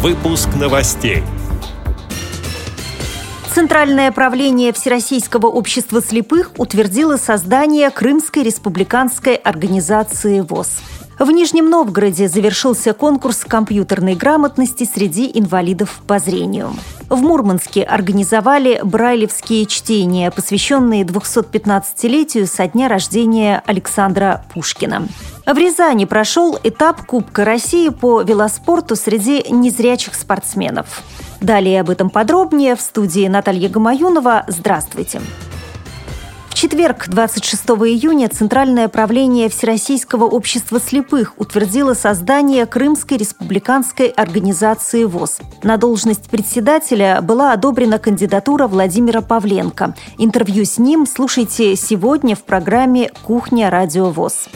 Выпуск новостей. Центральное правление Всероссийского общества слепых утвердило создание Крымской республиканской организации ВОЗ. В Нижнем Новгороде завершился конкурс компьютерной грамотности среди инвалидов по зрению. В Мурманске организовали брайлевские чтения, посвященные 215-летию со дня рождения Александра Пушкина. В Рязани прошел этап Кубка России по велоспорту среди незрячих спортсменов. Далее об этом подробнее в студии Наталья Гамаюнова. Здравствуйте. В четверг, 26 июня, Центральное правление Всероссийского общества слепых утвердило создание Крымской республиканской организации ВОЗ. На должность председателя была одобрена кандидатура Владимира Павленко. Интервью с ним слушайте сегодня в программе «Кухня Радио ВОЗ».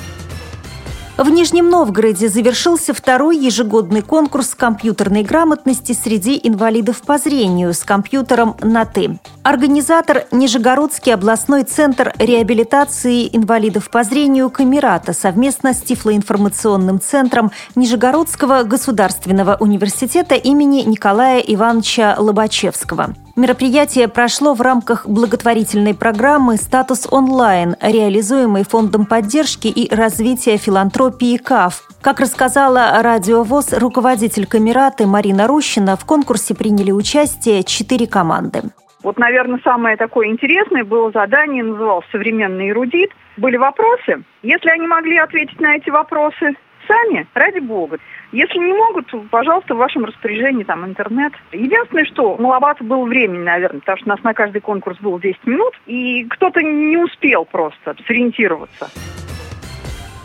В Нижнем Новгороде завершился второй ежегодный конкурс компьютерной грамотности среди инвалидов по зрению с компьютером на «ты». Организатор – Нижегородский областной центр реабилитации инвалидов по зрению «Камерата» совместно с Тифлоинформационным центром Нижегородского государственного университета имени Николая Ивановича Лобачевского. Мероприятие прошло в рамках благотворительной программы «Статус онлайн», реализуемой Фондом поддержки и развития филантропии КАФ. Как рассказала Радио ВОЗ руководитель Камераты Марина Рощина, в конкурсе приняли участие четыре команды. Вот, наверное, самое такое интересное было задание, называлось «Современный эрудит». Были вопросы. Если они могли ответить на эти вопросы сами, ради бога. Если не могут, пожалуйста, в вашем распоряжении там интернет. Единственное, что маловато было времени, наверное, потому что у нас на каждый конкурс было 10 минут, и кто-то не успел просто сориентироваться.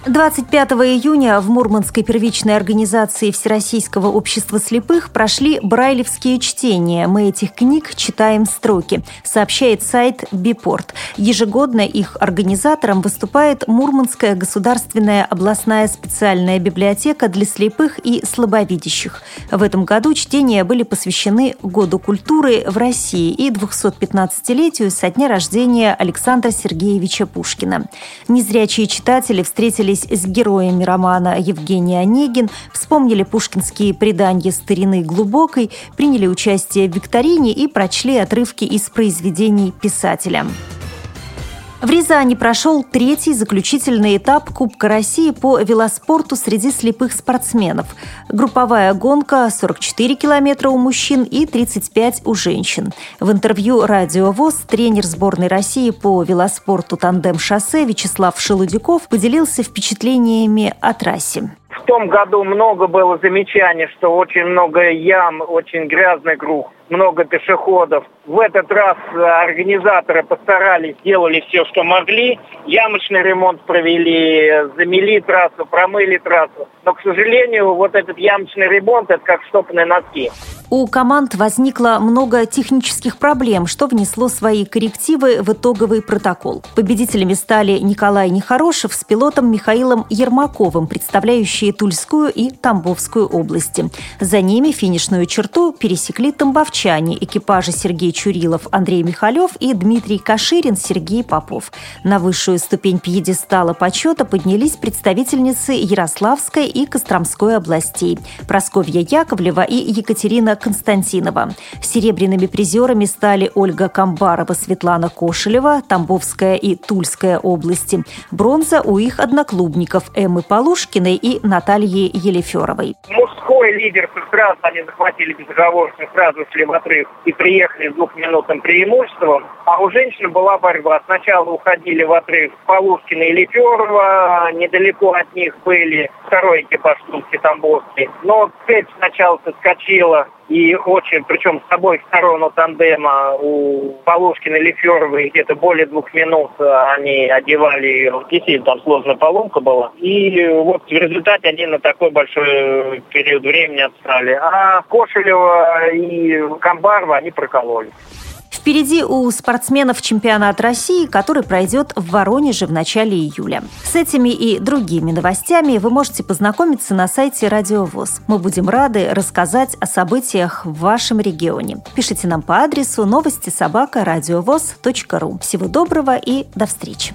25 июня в Мурманской первичной организации Всероссийского общества слепых прошли брайлевские чтения. Мы этих книг читаем строки, сообщает сайт Бипорт. Ежегодно их организатором выступает Мурманская государственная областная специальная библиотека для слепых и слабовидящих. В этом году чтения были посвящены Году культуры в России и 215-летию со дня рождения Александра Сергеевича Пушкина. Незрячие читатели встретились встретились с героями романа Евгений Онегин, вспомнили пушкинские предания старины глубокой, приняли участие в викторине и прочли отрывки из произведений писателя. В Рязани прошел третий заключительный этап Кубка России по велоспорту среди слепых спортсменов. Групповая гонка 44 километра у мужчин и 35 у женщин. В интервью «Радио ВОЗ» тренер сборной России по велоспорту «Тандем-шоссе» Вячеслав Шелудяков поделился впечатлениями о трассе. Том году много было замечаний, что очень много ям, очень грязный круг много пешеходов. В этот раз э, организаторы постарались, сделали все, что могли. Ямочный ремонт провели, замели трассу, промыли трассу. Но, к сожалению, вот этот ямочный ремонт – это как штопные носки. У команд возникло много технических проблем, что внесло свои коррективы в итоговый протокол. Победителями стали Николай Нехорошев с пилотом Михаилом Ермаковым, представляющие Тульскую и Тамбовскую области. За ними финишную черту пересекли тамбовчане, экипажи Сергей Чурилов, Андрей Михалев и Дмитрий Каширин, Сергей Попов. На высшую ступень пьедестала почета поднялись представительницы Ярославской и Костромской областей – Просковья Яковлева и Екатерина Константинова. Серебряными призерами стали Ольга Камбарова, Светлана Кошелева, Тамбовская и Тульская области. Бронза у их одноклубников Эммы Полушкиной и Натальи Елеферовой. Мужской лидер сразу они захватили безоговорочно, сразу шли в отрыв и приехали с двухминутным преимуществом. А у женщин была борьба. Сначала уходили в отрыв Полушкина и Леферова, недалеко от них были второй экипаж Тульский Тамбовский. Но цепь сначала соскочила и очень, причем с обоих сторон у тандема, у Полушкина и Леферовой где-то более двух минут они одевали ее. Действительно, там сложная поломка была. И вот в результате они на такой большой период времени отстали. А Кошелева и Камбарова они прокололи. Впереди у спортсменов чемпионат России, который пройдет в Воронеже в начале июля. С этими и другими новостями вы можете познакомиться на сайте Радио ВОЗ. Мы будем рады рассказать о событиях в вашем регионе. Пишите нам по адресу новости собака ру. Всего доброго и до встречи!